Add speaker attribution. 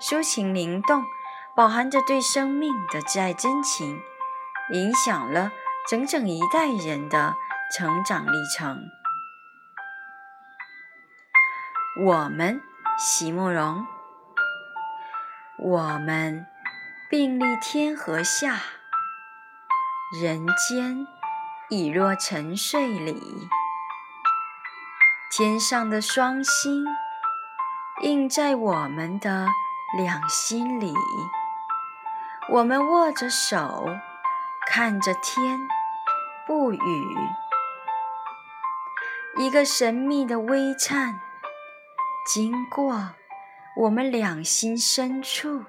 Speaker 1: 抒情灵动，饱含着对生命的挚爱真情，影响了整整一代人的成长历程。我们，席慕容，我们并立天河下，人间已若沉睡里，天上的双星映在我们的。两心里，我们握着手，看着天，不语。一个神秘的微颤，经过我们两心深处。